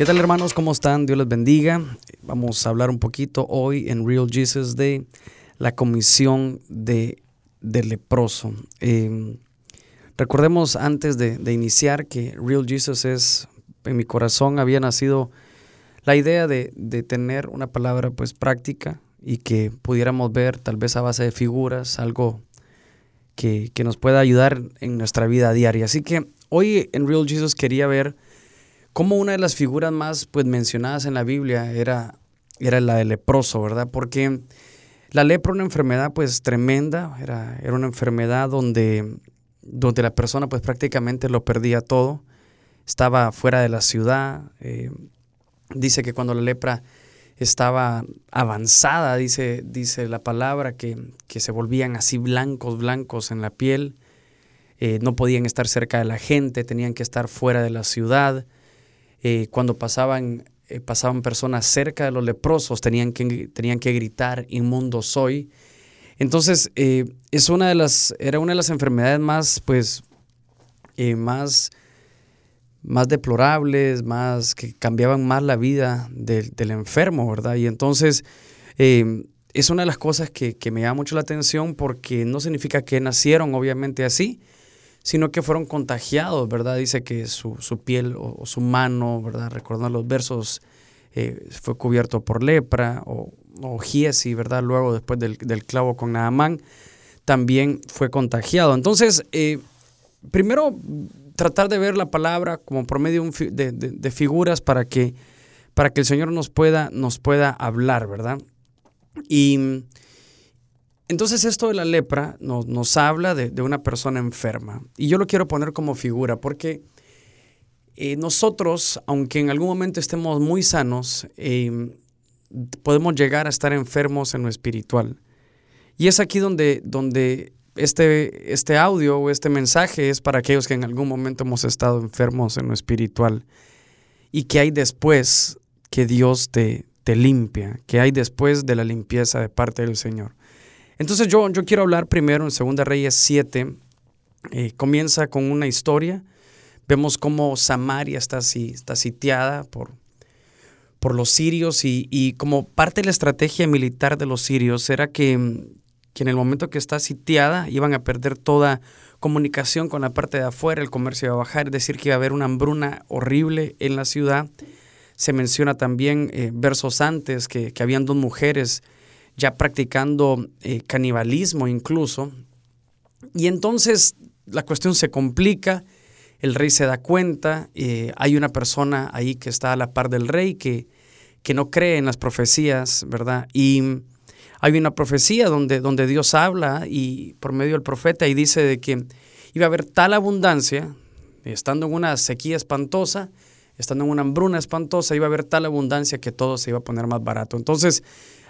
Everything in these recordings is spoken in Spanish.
¿Qué tal hermanos? ¿Cómo están? Dios les bendiga. Vamos a hablar un poquito hoy en Real Jesus de la comisión de, del leproso. Eh, recordemos antes de, de, iniciar que Real Jesus es, en mi corazón había nacido la idea de, de tener una palabra pues práctica y que pudiéramos ver tal vez a base de figuras, algo que, que nos pueda ayudar en nuestra vida diaria. Así que hoy en Real Jesus quería ver como una de las figuras más pues, mencionadas en la Biblia era, era la del leproso, ¿verdad? Porque la lepra era una enfermedad pues tremenda, era, era una enfermedad donde, donde la persona pues prácticamente lo perdía todo, estaba fuera de la ciudad, eh, dice que cuando la lepra estaba avanzada, dice, dice la palabra, que, que se volvían así blancos, blancos en la piel, eh, no podían estar cerca de la gente, tenían que estar fuera de la ciudad, eh, cuando pasaban, eh, pasaban personas cerca de los leprosos, tenían que, tenían que gritar, inmundo soy. Entonces, eh, es una de las, era una de las enfermedades más, pues, más, más deplorables, más, que cambiaban más la vida del, del enfermo, ¿verdad? Y entonces, es una de las cosas que, que me llama mucho la atención porque no significa que nacieron, obviamente, así, sino que fueron contagiados, ¿verdad? Dice que su, piel o, su mano, ¿verdad? Recordando los versos, eh, fue cubierto por lepra o, o giesi, ¿verdad? Luego, después del, clavo con Naamán, también fue contagiado. Entonces, eh, primero, tratar de ver la palabra como por medio de, de, figuras para que, para que el Señor nos pueda, nos pueda hablar, ¿verdad? Y entonces esto de la lepra nos, nos habla de, una persona enferma. Y yo lo quiero poner como figura porque eh, nosotros, aunque en algún momento estemos muy sanos, em, podemos llegar a estar enfermos en lo espiritual. Y es aquí donde, donde este, este audio o este mensaje es para aquellos que en algún momento hemos estado enfermos en lo espiritual y que hay después que Dios te, te limpia, que hay después de la limpieza de parte del Señor. Entonces yo, yo quiero hablar primero en Segunda Reyes 7. Eh, comienza con una historia. Vemos cómo Samaria está, está sitiada por, por los sirios y, como parte de la estrategia militar de los sirios era que, que en el momento que está sitiada iban a perder toda comunicación con la parte de afuera, el comercio iba a bajar, es decir, que iba a haber una hambruna horrible en la ciudad. Se menciona también eh, versos antes que, que habían dos mujeres ya practicando eh, canibalismo incluso. Y entonces la cuestión se complica, el rey se da cuenta, eh, hay una persona ahí que está a la par del rey que, que no cree en las profecías, ¿verdad? Y hay una profecía donde, donde Dios habla y por medio del profeta y dice de que iba a haber tal abundancia, estando en una sequía espantosa, estando en una hambruna espantosa, iba a haber tal abundancia que todo se iba a poner más barato. Entonces,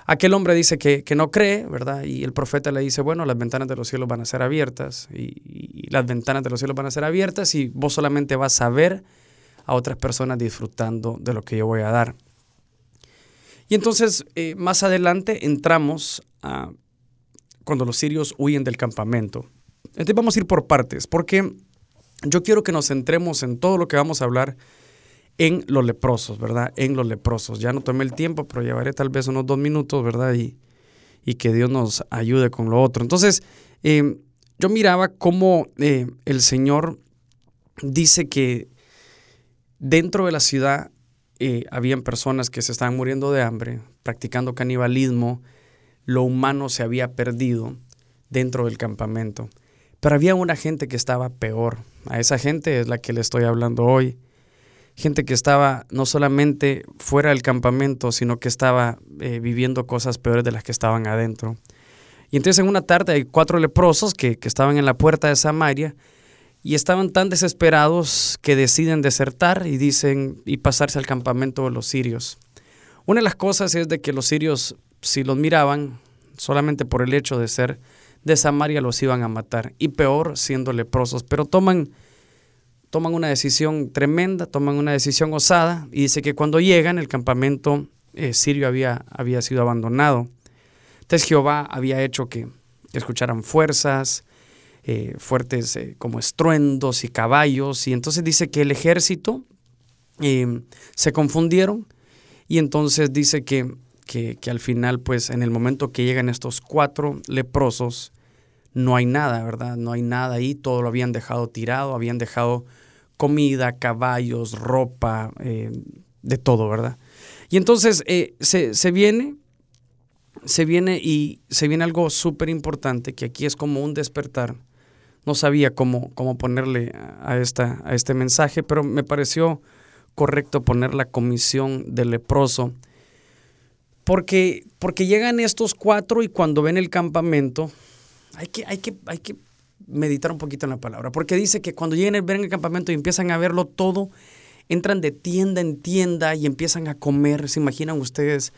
Aquel hombre dice que, no cree, ¿verdad? Y el profeta le dice, bueno, las ventanas de los cielos van a ser abiertas y, las ventanas de los cielos van a ser abiertas y vos solamente vas a ver a otras personas disfrutando de lo que yo voy a dar. Y entonces, eh, más adelante entramos a cuando los sirios huyen del campamento. Entonces vamos a ir por partes, porque yo quiero que nos centremos en todo lo que vamos a hablar en los leprosos, ¿verdad? En los leprosos. Ya no tomé el tiempo, pero llevaré tal vez unos dos minutos, ¿verdad? Y, y que Dios nos ayude con lo otro. Entonces, em, yo miraba cómo eh, el Señor dice que dentro de la ciudad eh, habían personas que se estaban muriendo de hambre, practicando canibalismo, lo humano se había perdido dentro del campamento. Pero había una gente que estaba peor. A esa gente es la que le estoy hablando hoy gente que estaba no solamente fuera del campamento, sino que estaba eh, viviendo cosas peores de las que estaban adentro. Y entonces en una tarde hay cuatro leprosos que, estaban en la puerta de Samaria y estaban tan desesperados que deciden desertar y dicen y pasarse al campamento de los sirios. Una de las cosas es de que los sirios, si los miraban, solamente por el hecho de ser de Samaria los iban a matar, y peor siendo leprosos, pero toman toman una decisión tremenda, toman una decisión osada y dice que cuando llegan el campamento eh, sirio había, había sido abandonado. Entonces Jehová había hecho que, escucharan fuerzas, eh, fuertes eh, como estruendos y caballos, y entonces dice que el ejército se confundieron y entonces dice que, que, que, al final, pues en el momento que llegan estos cuatro leprosos, no hay nada, ¿verdad? No hay nada ahí, todo lo habían dejado tirado, habían dejado comida, caballos, ropa, eh, de todo, ¿verdad? Y entonces eh, se, se, viene, se viene y se viene algo súper importante, que aquí es como un despertar. No sabía cómo, cómo ponerle a, esta, a este mensaje, pero me pareció correcto poner la comisión del leproso. Porque, porque llegan estos cuatro y cuando ven el campamento, hay que, hay que, hay que meditar un poquito en la palabra, porque dice que cuando llegan ven el campamento y empiezan a verlo todo, entran de tienda en tienda y empiezan a comer. ¿Se imaginan ustedes?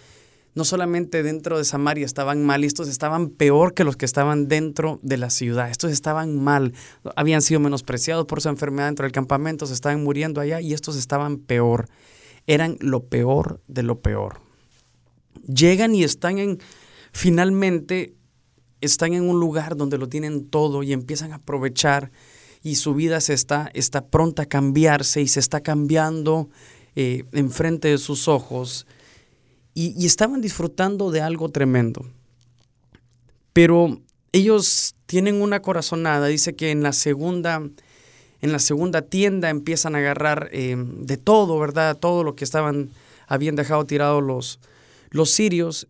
No solamente dentro de Samaria estaban mal, estos estaban peor que los que estaban dentro de la ciudad. Estos estaban mal, habían sido menospreciados por su enfermedad dentro del campamento, se estaban muriendo allá y estos estaban peor. Eran lo peor de lo peor. Llegan y están en, finalmente, están en un lugar donde lo tienen todo y empiezan a aprovechar y su vida se está, está pronta a cambiarse y se está cambiando eh, enfrente de sus ojos y, estaban disfrutando de algo tremendo. Pero ellos tienen una corazonada, dice que en la segunda, en la segunda tienda empiezan a agarrar eh, de todo, ¿verdad? Todo lo que estaban, habían dejado tirado los, los sirios,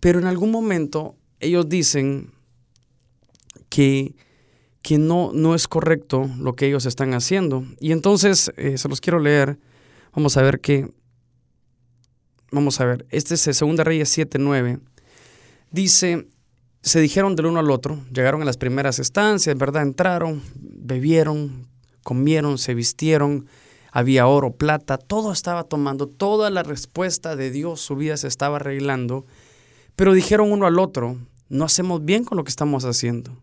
pero en algún momento ellos dicen que que no, no es correcto lo que ellos están haciendo. Y entonces eh, se los quiero leer. Vamos a ver qué. Vamos a ver. Este es Segunda Reyes 7:9. Dice: Se dijeron del uno al otro, llegaron a las primeras estancias, ¿verdad? Entraron, bebieron, comieron, se vistieron. Había oro, plata, todo estaba tomando, toda la respuesta de Dios, su vida se estaba arreglando. Pero dijeron uno al otro: No hacemos bien con lo que estamos haciendo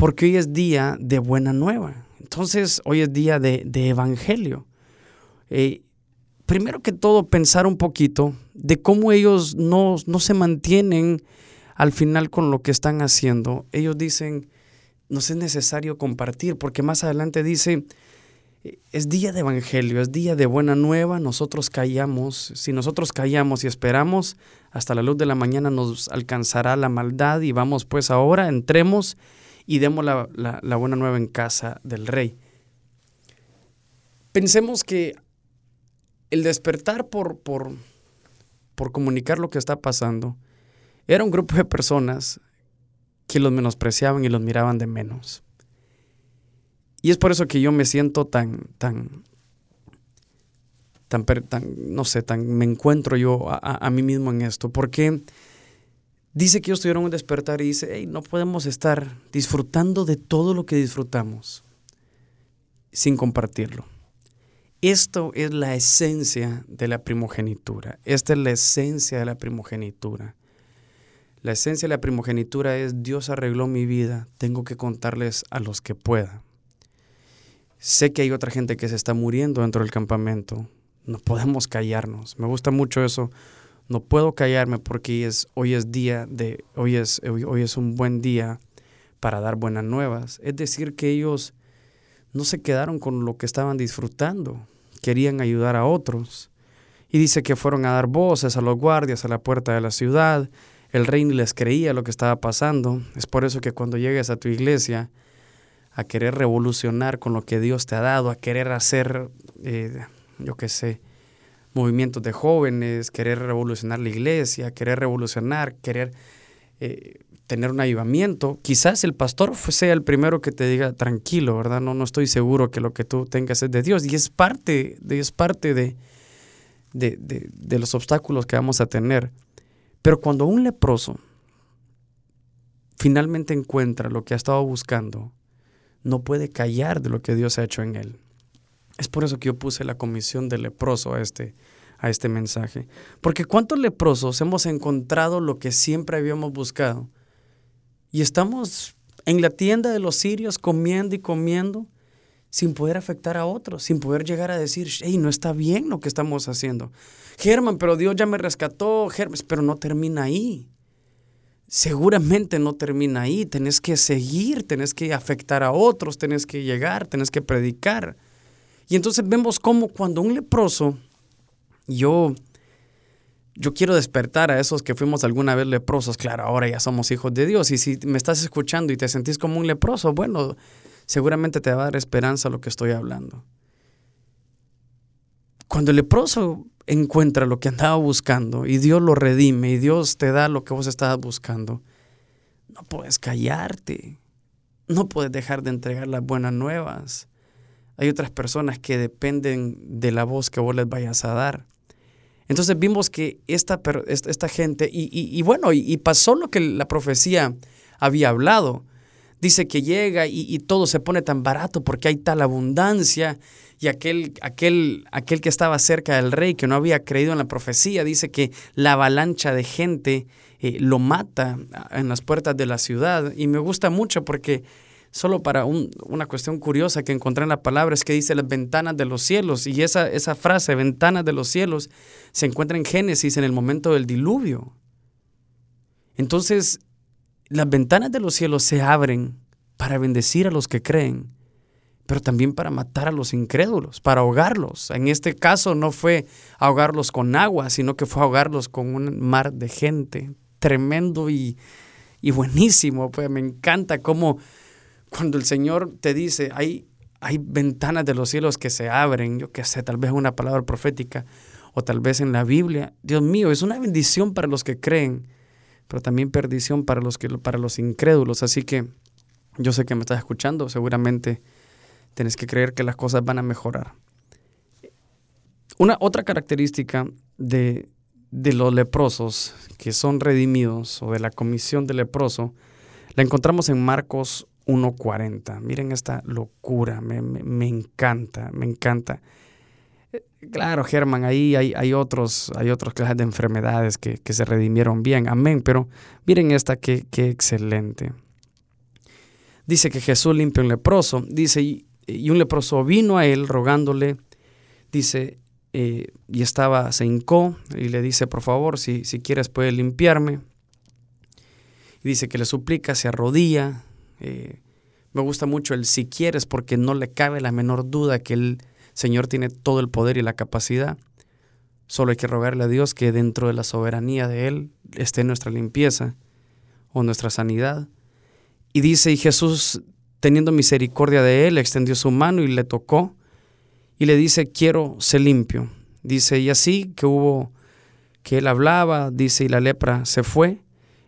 porque hoy es día de buena nueva. Entonces, hoy es día de, evangelio. Eh, primero que todo, pensar un poquito de cómo ellos no, no se mantienen al final con lo que están haciendo. Ellos dicen, nos es necesario compartir, porque más adelante dice, es día de evangelio, es día de buena nueva, nosotros callamos, si nosotros callamos y esperamos, hasta la luz de la mañana nos alcanzará la maldad y vamos pues ahora, entremos y demos la, buena nueva en casa del rey. Pensemos que el despertar por, por, por comunicar lo que está pasando era un grupo de personas que los menospreciaban y los miraban de menos. Y es por eso que yo me siento tan, tan, tan, no sé, tan, me encuentro yo a, a, mí mismo en esto, porque Dice que ellos tuvieron un despertar y dice, hey, no podemos estar disfrutando de todo lo que disfrutamos sin compartirlo. Esto es la esencia de la primogenitura. Esta es la esencia de la primogenitura. La esencia de la primogenitura es Dios arregló mi vida, tengo que contarles a los que pueda. Sé que hay otra gente que se está muriendo dentro del campamento. No podemos callarnos. Me gusta mucho eso no puedo callarme porque es, hoy es día de, hoy es, hoy, es un buen día para dar buenas nuevas. Es decir, que ellos no se quedaron con lo que estaban disfrutando, querían ayudar a otros. Y dice que fueron a dar voces a los guardias a la puerta de la ciudad. El rey ni les creía lo que estaba pasando. Es por eso que cuando llegues a tu iglesia a querer revolucionar con lo que Dios te ha dado, a querer hacer, eh, yo qué sé, movimientos de jóvenes, querer revolucionar la iglesia, querer revolucionar, querer eh, tener un avivamiento. Quizás el pastor sea el primero que te diga tranquilo, ¿verdad? No, no estoy seguro que lo que tú tengas es de Dios. Y es parte, de, es parte de, de, de los obstáculos que vamos a tener. Pero cuando un leproso finalmente encuentra lo que ha estado buscando, no puede callar de lo que Dios ha hecho en él. Es por eso que yo puse la comisión de leproso a este, a este mensaje. Porque ¿cuántos leprosos hemos encontrado lo que siempre habíamos buscado? Y estamos en la tienda de los sirios comiendo y comiendo sin poder afectar a otros, sin poder llegar a decir, hey, no está bien lo que estamos haciendo. Germán, pero Dios ya me rescató, Germán, pero no termina ahí. Seguramente no termina ahí, tenés que seguir, tenés que afectar a otros, tenés que llegar, tenés que predicar. Y entonces vemos cómo cuando un leproso, yo, yo quiero despertar a esos que fuimos alguna vez leprosos, claro, ahora ya somos hijos de Dios. Y si me estás escuchando y te sentís como un leproso, bueno, seguramente te va a dar esperanza lo que estoy hablando. Cuando el leproso encuentra lo que andaba buscando y Dios lo redime y Dios te da lo que vos estabas buscando, no puedes callarte, no puedes dejar de entregar las buenas nuevas. Hay otras personas que dependen de la voz que vos les vayas a dar. Entonces vimos que esta, esta gente, y, bueno, y, pasó lo que la profecía había hablado. Dice que llega y, todo se pone tan barato porque hay tal abundancia y aquel, aquel, aquel que estaba cerca del rey, que no había creído en la profecía, dice que la avalancha de gente eh, lo mata en las puertas de la ciudad. Y me gusta mucho porque solo para una cuestión curiosa que encontré en la palabra, es que dice las ventanas de los cielos. Y esa, esa frase, ventanas de los cielos, se encuentra en Génesis en el momento del diluvio. Entonces, las ventanas de los cielos se abren para bendecir a los que creen, pero también para matar a los incrédulos, para ahogarlos. En este caso no fue ahogarlos con agua, sino que fue ahogarlos con un mar de gente. Tremendo y, y buenísimo. Pues me encanta cómo cuando el Señor te dice, hay, hay ventanas de los cielos que se abren, yo qué sé, tal vez una palabra profética o tal vez en la Biblia, Dios mío, es una bendición para los que creen, pero también perdición para los, que, para los incrédulos. Así que yo sé que me estás escuchando, seguramente tienes que creer que las cosas van a mejorar. Una otra característica de, de los leprosos que son redimidos o de la comisión de leproso, la encontramos en Marcos 1.40. Miren esta locura, me, encanta, me encanta. Claro, Germán, ahí hay, hay, otros, hay otras clases de enfermedades que, se redimieron bien, amén, pero miren esta, qué, excelente. Dice que Jesús limpia un leproso, dice, y, un leproso vino a él rogándole, dice, eh, y estaba, se hincó y le dice, por favor, si, si quieres puedes limpiarme. Y dice que le suplica, se arrodilla, eh, me gusta mucho el si quieres porque no le cabe la menor duda que el Señor tiene todo el poder y la capacidad. Solo hay que rogarle a Dios que dentro de la soberanía de Él esté nuestra limpieza o nuestra sanidad. Y dice, y Jesús, teniendo misericordia de Él, extendió su mano y le tocó y le dice, quiero ser limpio. Dice, y así que hubo, que Él hablaba, dice, y la lepra se fue.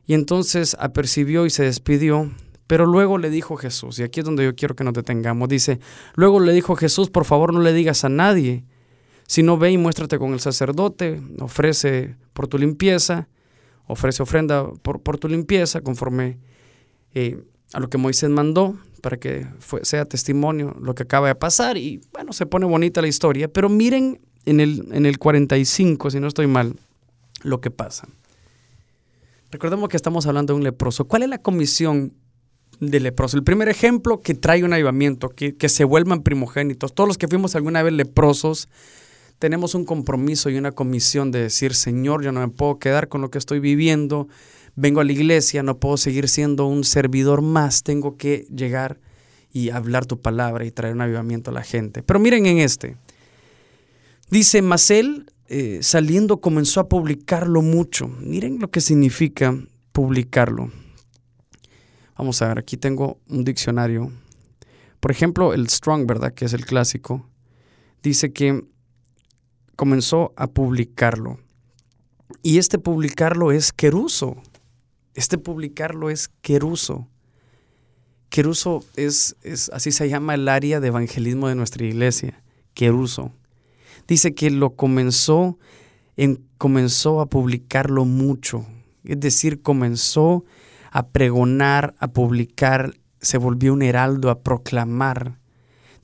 Y entonces apercibió y se despidió pero luego le dijo Jesús, y aquí es donde yo quiero que nos detengamos, dice, luego le dijo Jesús, por favor no le digas a nadie, sino ve y muéstrate con el sacerdote, ofrece por tu limpieza, ofrece ofrenda por, por tu limpieza conforme eh, a lo que Moisés mandó, para que sea testimonio lo que acaba de pasar. Y bueno, se pone bonita la historia, pero miren en el, en el 45, si no estoy mal, lo que pasa. Recordemos que estamos hablando de un leproso. ¿Cuál es la comisión de leproso. El primer ejemplo que trae un avivamiento, que, que se vuelvan primogénitos. Todos los que fuimos alguna vez leprosos, tenemos un compromiso y una comisión de decir, Señor, yo no me puedo quedar con lo que estoy viviendo, vengo a la iglesia, no puedo seguir siendo un servidor más, tengo que llegar y hablar tu palabra y traer un avivamiento a la gente. Pero miren en este, dice, mas él eh, saliendo comenzó a publicarlo mucho. Miren lo que significa publicarlo. Vamos a ver, aquí tengo un diccionario. Por ejemplo, el Strong, ¿verdad? Que es el clásico. Dice que comenzó a publicarlo. Y este publicarlo es queruso. Este publicarlo es queruso. Queruso es, es, así se llama el área de evangelismo de nuestra iglesia. Queruso. Dice que lo comenzó, en, comenzó a publicarlo mucho. Es decir, comenzó a pregonar, a publicar, se volvió un heraldo a proclamar.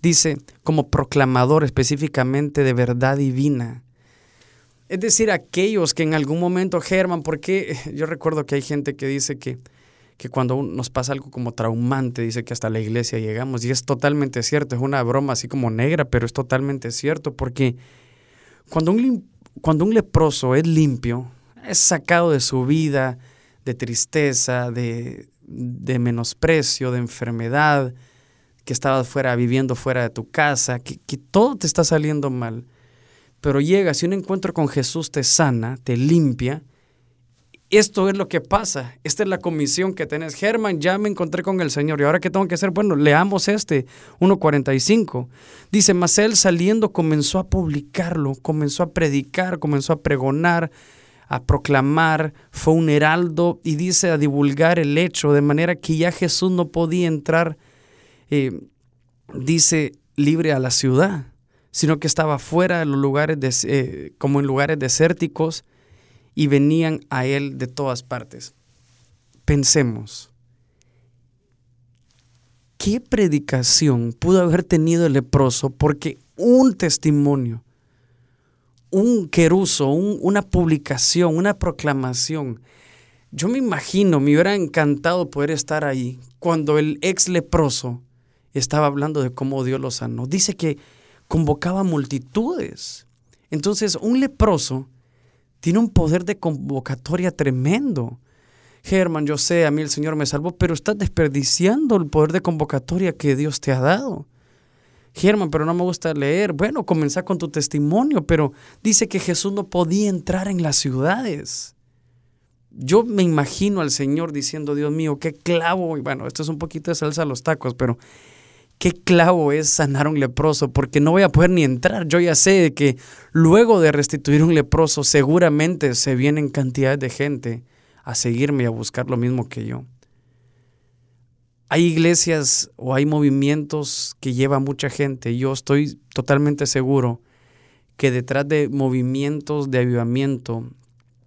Dice, como proclamador específicamente de verdad divina. Es decir, aquellos que en algún momento, Germán, porque yo recuerdo que hay gente que dice que, que cuando nos pasa algo como traumante, dice que hasta la iglesia llegamos, y es totalmente cierto, es una broma así como negra, pero es totalmente cierto, porque cuando un, cuando un leproso es limpio, es sacado de su vida, de tristeza, de, menosprecio, de enfermedad, que estabas fuera, viviendo fuera de tu casa, que, que todo te está saliendo mal. Pero llegas y un encuentro con Jesús te sana, te limpia. Esto es lo que pasa. Esta es la comisión que tenés. Germán, ya me encontré con el Señor. ¿Y ahora qué tengo que hacer? Bueno, leamos este, 1.45. Dice, mas él saliendo comenzó a publicarlo, comenzó a predicar, comenzó a pregonar, a proclamar, fue un heraldo y dice a divulgar el hecho, de manera que ya Jesús no podía entrar eh, dice, libre a la ciudad, sino que estaba fuera de los lugares, eh, como en lugares desérticos, y venían a él de todas partes. Pensemos, ¿qué predicación pudo haber tenido el leproso? Porque un testimonio, un queruso, una publicación, una proclamación, yo me imagino, me hubiera encantado poder estar ahí cuando el ex leproso estaba hablando de cómo Dios lo sanó. Dice que convocaba multitudes. Entonces, un leproso tiene un poder de convocatoria tremendo. Germán, yo sé, a mí el Señor me salvó, pero estás desperdiciando el poder de convocatoria que Dios te ha dado. Germán, pero no me gusta leer. Bueno, comenzá con tu testimonio, pero dice que Jesús no podía entrar en las ciudades. Yo me imagino al Señor diciendo, Dios mío, qué clavo, y bueno, esto es un poquito de salsa a los tacos, pero qué clavo es sanar un leproso, porque no voy a poder ni entrar. Yo ya sé que luego de restituir un leproso, seguramente se vienen cantidades de gente a seguirme y a buscar lo mismo que yo. Hay iglesias o hay movimientos que lleva mucha gente. Yo estoy totalmente seguro que detrás de movimientos de avivamiento,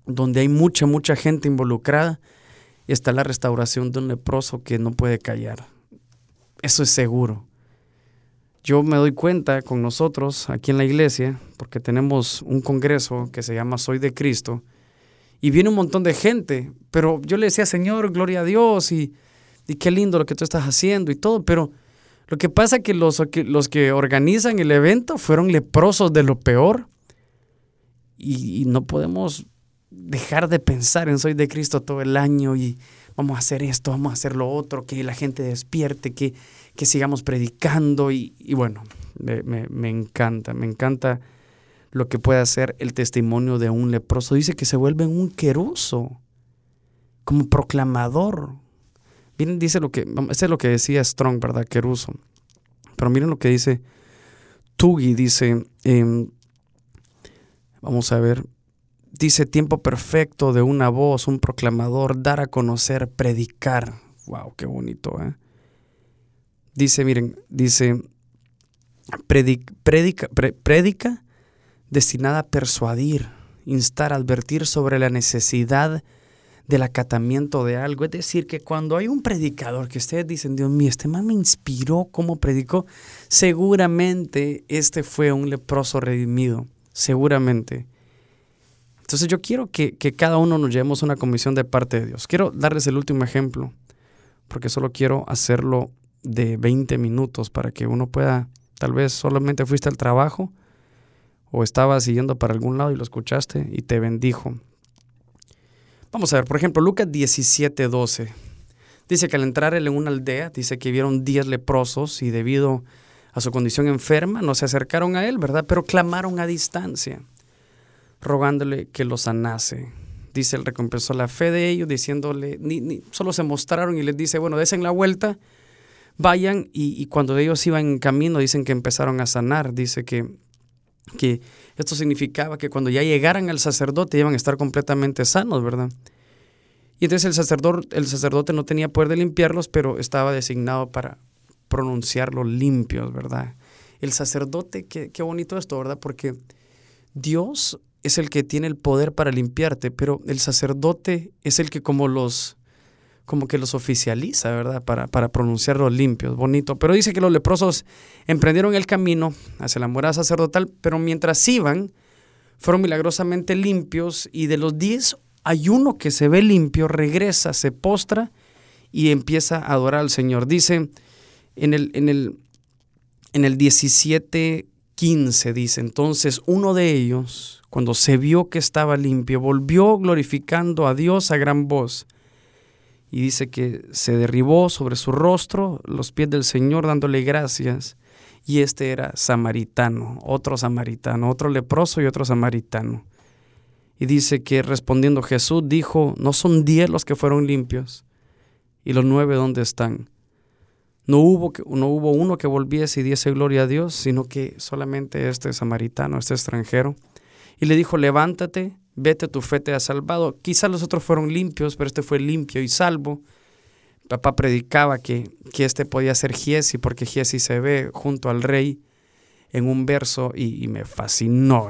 donde hay mucha, mucha gente involucrada, está la restauración de un leproso que no puede callar. Eso es seguro. Yo me doy cuenta con nosotros aquí en la iglesia, porque tenemos un congreso que se llama Soy de Cristo, y viene un montón de gente, pero yo le decía, Señor, gloria a Dios, y, y qué lindo lo que tú estás haciendo y todo, pero lo que pasa es que los, los que organizan el evento fueron leprosos de lo peor, y, no podemos dejar de pensar en Soy de Cristo todo el año y vamos a hacer esto, vamos a hacer lo otro, que la gente despierte, que, que sigamos predicando y, bueno, me, encanta, me encanta lo que puede hacer el testimonio de un leproso. Dice que se vuelve un queruso, como proclamador. Miren, dice lo que, ese es lo que decía Strong, ¿verdad? Queruso. Pero miren lo que dice Tugi, dice, em, vamos a ver, dice tiempo perfecto de una voz, un proclamador, dar a conocer, predicar. Wow, qué bonito, ¿eh? Dice, miren, dice, predica, destinada a persuadir, instar, advertir sobre la necesidad del acatamiento de algo. Es decir, que cuando hay un predicador que ustedes dicen, Dios mío, este man me inspiró cómo predicó, seguramente este fue un leproso redimido, seguramente. Entonces yo quiero que, que, cada uno nos llevemos una comisión de parte de Dios. Quiero darles el último ejemplo, porque solo quiero hacerlo de 20 minutos para que uno pueda, tal vez solamente fuiste al trabajo o estabas siguiendo para algún lado y lo escuchaste y te bendijo. Vamos a ver, por ejemplo, Lucas 17, 12. Dice que al entrar en una aldea, dice que vieron 10 leprosos y debido a su condición enferma no se acercaron a él, ¿verdad? Pero clamaron a distancia rogándole que los sanase. Dice, él recompensó la fe de ellos, diciéndole, ni, ni, solo se mostraron y les dice, bueno, desen la vuelta, vayan, y, cuando ellos iban en camino, dicen que empezaron a sanar, dice que, que esto significaba que cuando ya llegaran al sacerdote iban a estar completamente sanos, ¿verdad? Y entonces el sacerdote, el sacerdote no tenía poder de limpiarlos, pero estaba designado para pronunciarlos limpios, ¿verdad? El sacerdote, qué, qué bonito esto, ¿verdad? Porque Dios es el que tiene el poder para limpiarte, pero el sacerdote es el que como los como que los oficializa, ¿verdad? Para, para pronunciarlos limpios, bonito. Pero dice que los leprosos emprendieron el camino hacia la morada sacerdotal, pero mientras iban, fueron milagrosamente limpios y de los diez hay uno que se ve limpio, regresa, se postra y empieza a adorar al Señor. Dice en el, en el, en el 17, 15, dice, entonces uno de ellos, cuando se vio que estaba limpio, volvió glorificando a Dios a gran voz Y dice que se derribó sobre su rostro los pies del Señor dándole gracias. Y este era samaritano, otro samaritano, otro leproso y otro samaritano. Y dice que respondiendo Jesús dijo, no son diez los que fueron limpios. ¿Y los nueve dónde están? No hubo, no hubo uno que volviese y diese gloria a Dios, sino que solamente este samaritano, este extranjero. Y le dijo, levántate, vete, tu fe te ha salvado. Quizás los otros fueron limpios, pero este fue limpio y salvo. Papá predicaba que, que este podía ser Giesi, porque Giesi se ve junto al rey en un verso y, me fascinó,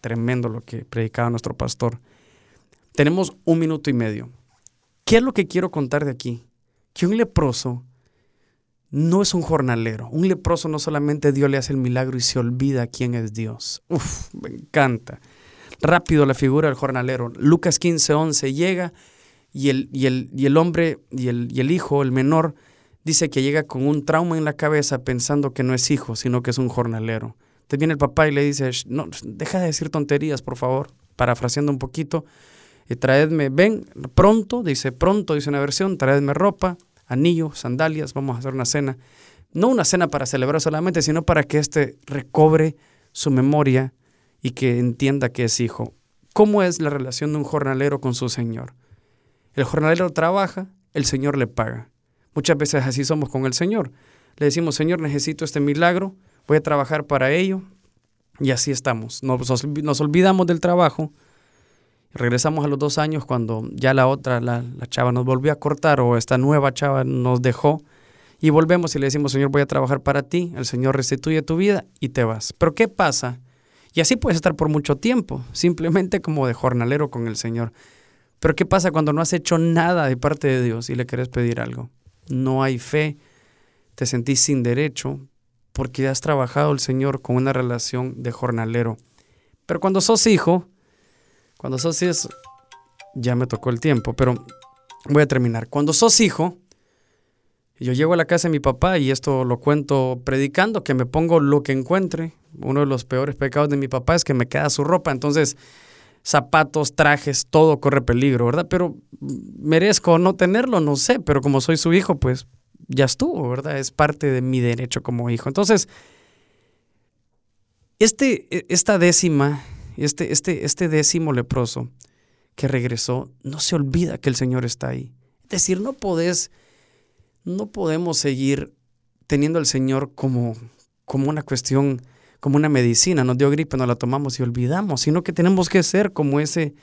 tremendo lo que predicaba nuestro pastor. Tenemos un minuto y medio. ¿Qué es lo que quiero contar de aquí? Que un leproso no es un jornalero. Un leproso no solamente Dios le hace el milagro y se olvida quién es Dios. Uf, me encanta. Rápido la figura del jornalero. Lucas 15, 11 llega y el, y el, y el hombre y el, y el hijo, el menor, dice que llega con un trauma en la cabeza pensando que no es hijo, sino que es un jornalero. Entonces viene el papá y le dice, no, deja de decir tonterías, por favor, parafraseando un poquito. Traedme, ven, pronto, dice pronto, dice una versión, traedme ropa, anillo, sandalias, vamos a hacer una cena. No una cena para celebrar solamente, sino para que éste recobre su memoria y que entienda que es hijo. ¿Cómo es la relación de un jornalero con su Señor? El jornalero trabaja, el Señor le paga. Muchas veces así somos con el Señor. Le decimos, Señor, necesito este milagro, voy a trabajar para ello. Y así estamos. Nos, nos olvidamos del trabajo Regresamos a los dos años cuando ya la otra, la, chava nos volvió a cortar o esta nueva chava nos dejó y volvemos y le decimos, Señor, voy a trabajar para ti, el Señor restituye tu vida y te vas. Pero ¿qué pasa? Y así puedes estar por mucho tiempo, simplemente como de jornalero con el Señor. Pero ¿qué pasa cuando no has hecho nada de parte de Dios y le quieres pedir algo? No hay fe, te sentís sin derecho porque has trabajado el Señor con una relación de jornalero. Pero cuando sos hijo, cuando sos hijo, ya me tocó el tiempo, pero voy a terminar. Cuando sos hijo, yo llego a la casa de mi papá y esto lo cuento predicando, que me pongo lo que encuentre. Uno de los peores pecados de mi papá es que me queda su ropa, entonces zapatos, trajes, todo corre peligro, ¿verdad? Pero merezco no tenerlo, no sé, pero como soy su hijo, pues ya estuvo, ¿verdad? Es parte de mi derecho como hijo. Entonces, este, e, esta décima este, este, este décimo leproso que regresó, no se olvida que el Señor está ahí. Es decir, no podés, no podemos seguir teniendo al Señor como, como una cuestión, como una medicina. Nos dio gripe, nos la tomamos y olvidamos, sino que tenemos que ser como ese,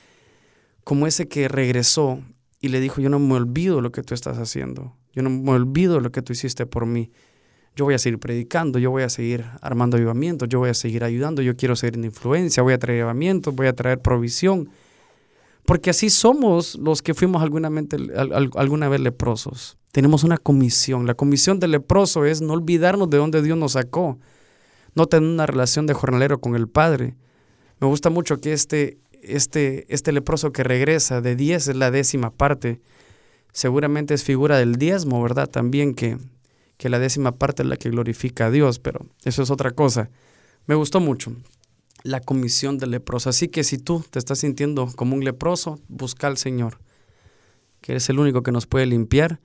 como ese que regresó y le dijo, yo no me olvido lo que tú estás haciendo, yo no me olvido lo que tú hiciste por mí yo voy a seguir predicando, yo voy a seguir armando avivamientos, yo voy a seguir ayudando, yo quiero ser en influencia, voy a traer avivamientos, voy a traer provisión. Porque así somos los que fuimos alguna, vez leprosos. Tenemos una comisión. La comisión del leproso es no olvidarnos de dónde Dios nos sacó, no tener una relación de jornalero con el Padre. Me gusta mucho que este, este, este leproso que regresa de 10 es la décima parte. Seguramente es figura del diezmo, ¿verdad? También que, que la décima parte es la que glorifica a Dios, pero eso es otra cosa. Me gustó mucho la comisión del leproso. Así que si tú te estás sintiendo como un leproso, busca al Señor, que es el único que nos puede limpiar.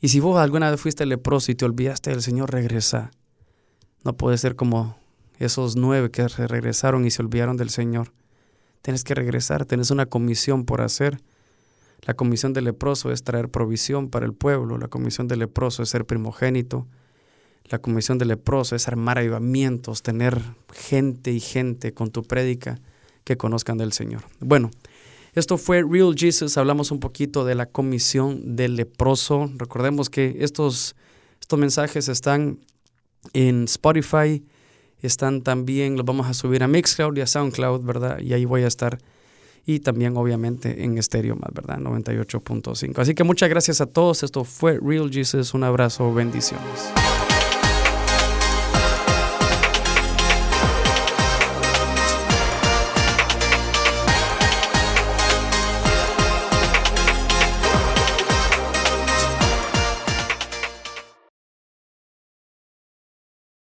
Y si vos alguna vez fuiste leproso y te olvidaste del Señor, regresa. No puede ser como esos nueve que regresaron y se olvidaron del Señor. Tienes que regresar, tienes una comisión por hacer. La comisión del leproso es traer provisión para el pueblo, la comisión del leproso es ser primogénito, la comisión del leproso es armar avivamientos, tener gente y gente con tu prédica que conozcan del Señor. Bueno, esto fue Real Jesus, hablamos un poquito de la comisión del leproso. Recordemos que estos, estos mensajes están en Spotify, están también, los vamos a subir a Mixcloud y a SoundCloud, ¿verdad? Y ahí voy a estar y también obviamente en estéreo más, ¿verdad? 98.5. Así que muchas gracias a todos. Esto fue Real Jesus. Un abrazo, bendiciones.